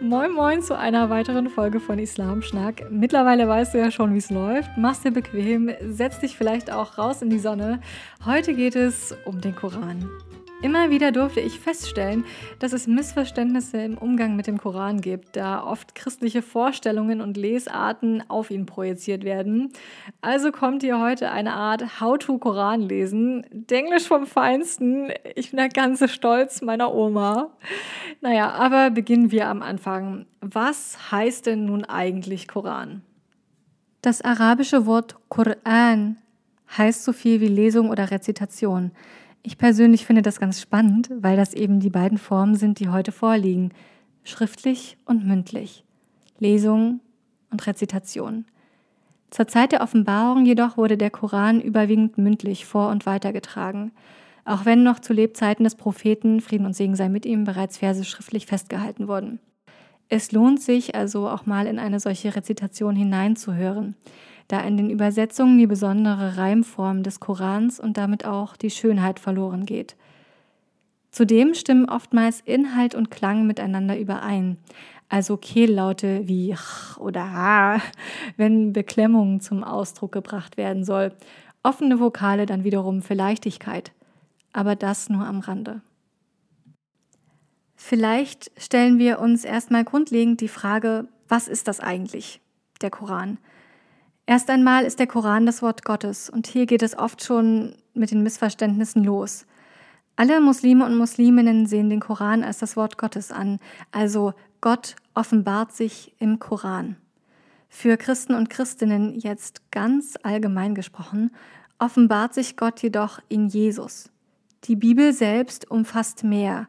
Moin Moin zu einer weiteren Folge von Islam Schnack. Mittlerweile weißt du ja schon, wie es läuft. Mach's dir bequem, setz dich vielleicht auch raus in die Sonne. Heute geht es um den Koran. Immer wieder durfte ich feststellen, dass es Missverständnisse im Umgang mit dem Koran gibt, da oft christliche Vorstellungen und Lesarten auf ihn projiziert werden. Also kommt hier heute eine Art How-to-Koran lesen. Englisch vom Feinsten. Ich bin der ganze Stolz meiner Oma. Naja, aber beginnen wir am Anfang. Was heißt denn nun eigentlich Koran? Das arabische Wort Koran heißt so viel wie Lesung oder Rezitation. Ich persönlich finde das ganz spannend, weil das eben die beiden Formen sind, die heute vorliegen. Schriftlich und mündlich. Lesung und Rezitation. Zur Zeit der Offenbarung jedoch wurde der Koran überwiegend mündlich vor und weitergetragen, auch wenn noch zu Lebzeiten des Propheten, Frieden und Segen sei mit ihm, bereits Verse schriftlich festgehalten wurden. Es lohnt sich also auch mal in eine solche Rezitation hineinzuhören da in den Übersetzungen die besondere Reimform des Korans und damit auch die Schönheit verloren geht. Zudem stimmen oftmals Inhalt und Klang miteinander überein, also Kehllaute wie ch oder ha, wenn Beklemmung zum Ausdruck gebracht werden soll, offene Vokale dann wiederum für Leichtigkeit, aber das nur am Rande. Vielleicht stellen wir uns erstmal grundlegend die Frage, was ist das eigentlich, der Koran? Erst einmal ist der Koran das Wort Gottes und hier geht es oft schon mit den Missverständnissen los. Alle Muslime und Musliminnen sehen den Koran als das Wort Gottes an, also Gott offenbart sich im Koran. Für Christen und Christinnen jetzt ganz allgemein gesprochen, offenbart sich Gott jedoch in Jesus. Die Bibel selbst umfasst mehr,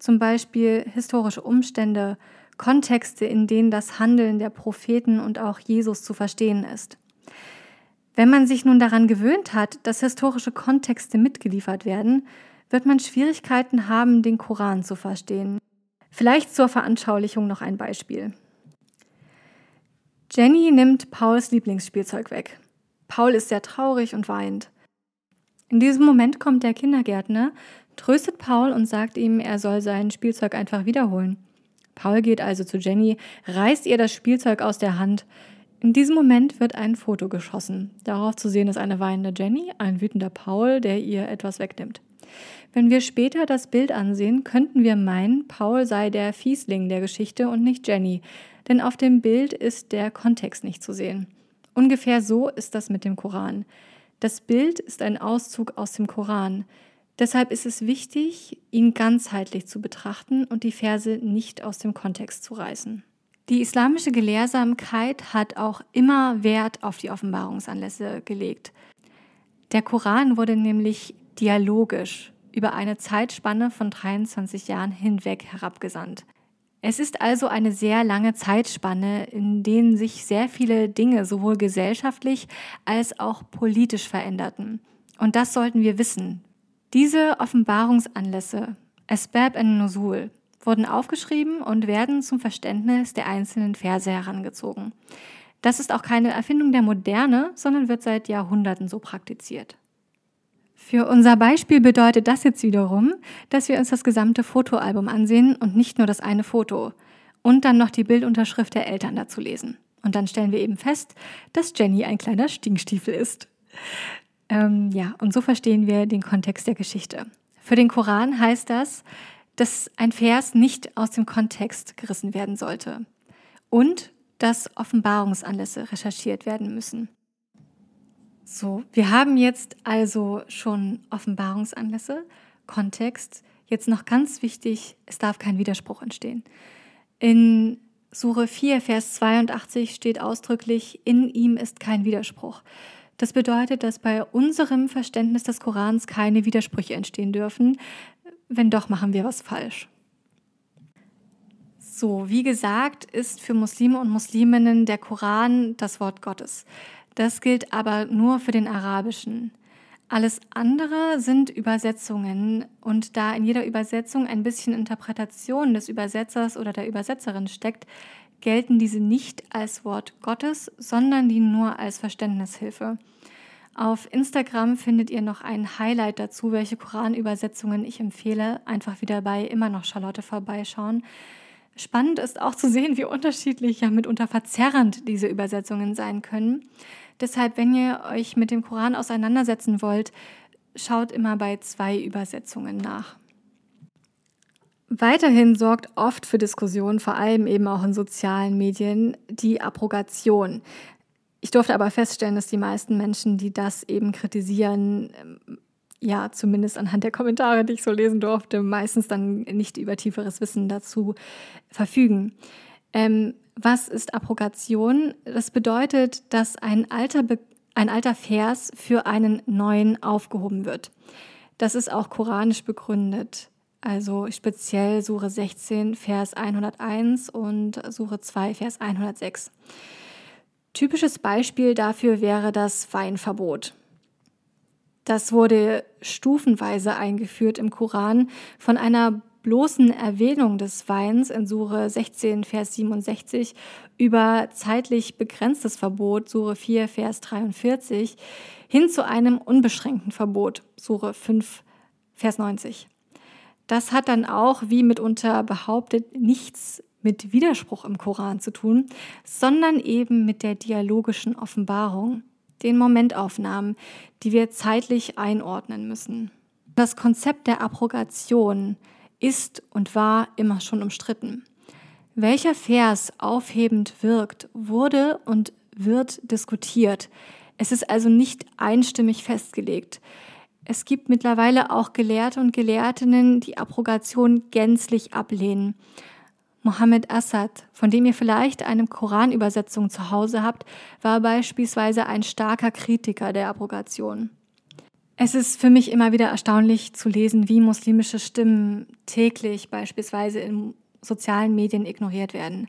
zum Beispiel historische Umstände, Kontexte, in denen das Handeln der Propheten und auch Jesus zu verstehen ist. Wenn man sich nun daran gewöhnt hat, dass historische Kontexte mitgeliefert werden, wird man Schwierigkeiten haben, den Koran zu verstehen. Vielleicht zur Veranschaulichung noch ein Beispiel. Jenny nimmt Pauls Lieblingsspielzeug weg. Paul ist sehr traurig und weint. In diesem Moment kommt der Kindergärtner, tröstet Paul und sagt ihm, er soll sein Spielzeug einfach wiederholen. Paul geht also zu Jenny, reißt ihr das Spielzeug aus der Hand. In diesem Moment wird ein Foto geschossen. Darauf zu sehen ist eine weinende Jenny, ein wütender Paul, der ihr etwas wegnimmt. Wenn wir später das Bild ansehen, könnten wir meinen, Paul sei der Fiesling der Geschichte und nicht Jenny, denn auf dem Bild ist der Kontext nicht zu sehen. Ungefähr so ist das mit dem Koran. Das Bild ist ein Auszug aus dem Koran. Deshalb ist es wichtig, ihn ganzheitlich zu betrachten und die Verse nicht aus dem Kontext zu reißen. Die islamische Gelehrsamkeit hat auch immer Wert auf die Offenbarungsanlässe gelegt. Der Koran wurde nämlich dialogisch über eine Zeitspanne von 23 Jahren hinweg herabgesandt. Es ist also eine sehr lange Zeitspanne, in denen sich sehr viele Dinge sowohl gesellschaftlich als auch politisch veränderten. Und das sollten wir wissen, diese Offenbarungsanlässe, Asbab en Nusul, wurden aufgeschrieben und werden zum Verständnis der einzelnen Verse herangezogen. Das ist auch keine Erfindung der Moderne, sondern wird seit Jahrhunderten so praktiziert. Für unser Beispiel bedeutet das jetzt wiederum, dass wir uns das gesamte Fotoalbum ansehen und nicht nur das eine Foto und dann noch die Bildunterschrift der Eltern dazu lesen. Und dann stellen wir eben fest, dass Jenny ein kleiner Stinkstiefel ist. Ähm, ja, und so verstehen wir den Kontext der Geschichte. Für den Koran heißt das, dass ein Vers nicht aus dem Kontext gerissen werden sollte und dass Offenbarungsanlässe recherchiert werden müssen. So, wir haben jetzt also schon Offenbarungsanlässe, Kontext. Jetzt noch ganz wichtig, es darf kein Widerspruch entstehen. In Sure 4, Vers 82 steht ausdrücklich, in ihm ist kein Widerspruch. Das bedeutet, dass bei unserem Verständnis des Korans keine Widersprüche entstehen dürfen. Wenn doch, machen wir was falsch. So, wie gesagt, ist für Muslime und Musliminnen der Koran das Wort Gottes. Das gilt aber nur für den arabischen. Alles andere sind Übersetzungen und da in jeder Übersetzung ein bisschen Interpretation des Übersetzers oder der Übersetzerin steckt, gelten diese nicht als Wort Gottes, sondern dienen nur als Verständnishilfe. Auf Instagram findet ihr noch ein Highlight dazu, welche Koranübersetzungen ich empfehle. Einfach wieder bei immer noch Charlotte vorbeischauen. Spannend ist auch zu sehen, wie unterschiedlich, ja mitunter verzerrend diese Übersetzungen sein können. Deshalb, wenn ihr euch mit dem Koran auseinandersetzen wollt, schaut immer bei zwei Übersetzungen nach. Weiterhin sorgt oft für Diskussionen, vor allem eben auch in sozialen Medien, die Abrogation. Ich durfte aber feststellen, dass die meisten Menschen, die das eben kritisieren, ähm, ja, zumindest anhand der Kommentare, die ich so lesen durfte, meistens dann nicht über tieferes Wissen dazu verfügen. Ähm, was ist Abrogation? Das bedeutet, dass ein alter, Be ein alter Vers für einen neuen aufgehoben wird. Das ist auch koranisch begründet. Also speziell Sure 16, Vers 101 und Sure 2, Vers 106. Typisches Beispiel dafür wäre das Weinverbot. Das wurde stufenweise eingeführt im Koran von einer bloßen Erwähnung des Weins in Sure 16, Vers 67 über zeitlich begrenztes Verbot, Sure 4, Vers 43, hin zu einem unbeschränkten Verbot, Sure 5, Vers 90. Das hat dann auch, wie mitunter behauptet, nichts mit Widerspruch im Koran zu tun, sondern eben mit der dialogischen Offenbarung, den Momentaufnahmen, die wir zeitlich einordnen müssen. Das Konzept der Abrogation ist und war immer schon umstritten. Welcher Vers aufhebend wirkt, wurde und wird diskutiert. Es ist also nicht einstimmig festgelegt. Es gibt mittlerweile auch Gelehrte und Gelehrtinnen, die Abrogation gänzlich ablehnen. Mohammed Assad, von dem ihr vielleicht eine Koranübersetzung zu Hause habt, war beispielsweise ein starker Kritiker der Abrogation. Es ist für mich immer wieder erstaunlich zu lesen, wie muslimische Stimmen täglich beispielsweise in sozialen Medien ignoriert werden.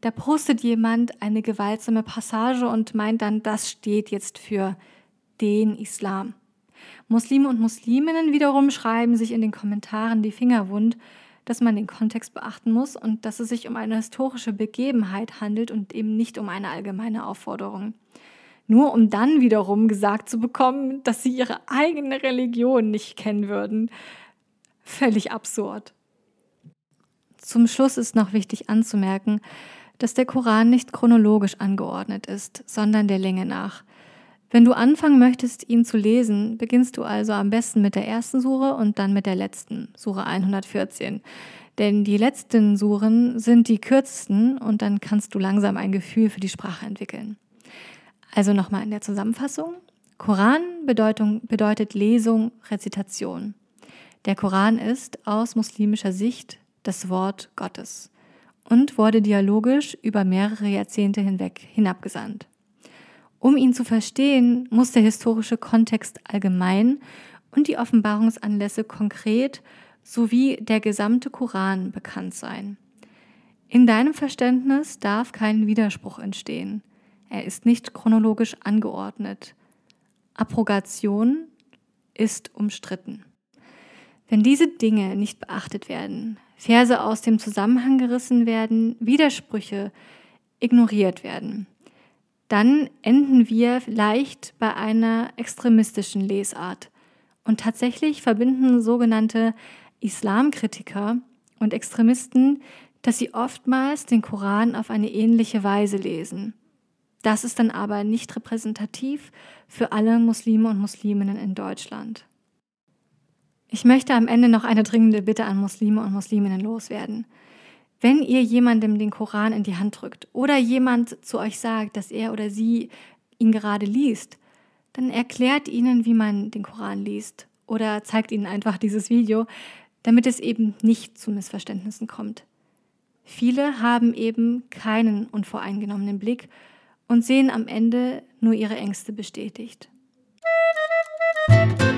Da postet jemand eine gewaltsame Passage und meint dann, das steht jetzt für den Islam. Muslime und Musliminnen wiederum schreiben sich in den Kommentaren die Finger wund, dass man den Kontext beachten muss und dass es sich um eine historische Begebenheit handelt und eben nicht um eine allgemeine Aufforderung nur um dann wiederum gesagt zu bekommen, dass sie ihre eigene Religion nicht kennen würden. Völlig absurd. Zum Schluss ist noch wichtig anzumerken, dass der Koran nicht chronologisch angeordnet ist, sondern der Länge nach. Wenn du anfangen möchtest, ihn zu lesen, beginnst du also am besten mit der ersten Sure und dann mit der letzten, Sure 114. Denn die letzten Suren sind die kürzesten und dann kannst du langsam ein Gefühl für die Sprache entwickeln. Also nochmal in der Zusammenfassung. Koran bedeutet Lesung, Rezitation. Der Koran ist aus muslimischer Sicht das Wort Gottes und wurde dialogisch über mehrere Jahrzehnte hinweg hinabgesandt. Um ihn zu verstehen, muss der historische Kontext allgemein und die Offenbarungsanlässe konkret sowie der gesamte Koran bekannt sein. In deinem Verständnis darf kein Widerspruch entstehen. Er ist nicht chronologisch angeordnet. Abrogation ist umstritten. Wenn diese Dinge nicht beachtet werden, Verse aus dem Zusammenhang gerissen werden, Widersprüche ignoriert werden, dann enden wir leicht bei einer extremistischen Lesart. Und tatsächlich verbinden sogenannte Islamkritiker und Extremisten, dass sie oftmals den Koran auf eine ähnliche Weise lesen. Das ist dann aber nicht repräsentativ für alle Muslime und Musliminnen in Deutschland. Ich möchte am Ende noch eine dringende Bitte an Muslime und Musliminnen loswerden. Wenn ihr jemandem den Koran in die Hand drückt oder jemand zu euch sagt, dass er oder sie ihn gerade liest, dann erklärt ihnen, wie man den Koran liest oder zeigt ihnen einfach dieses Video, damit es eben nicht zu Missverständnissen kommt. Viele haben eben keinen unvoreingenommenen Blick und sehen am Ende nur ihre Ängste bestätigt. Musik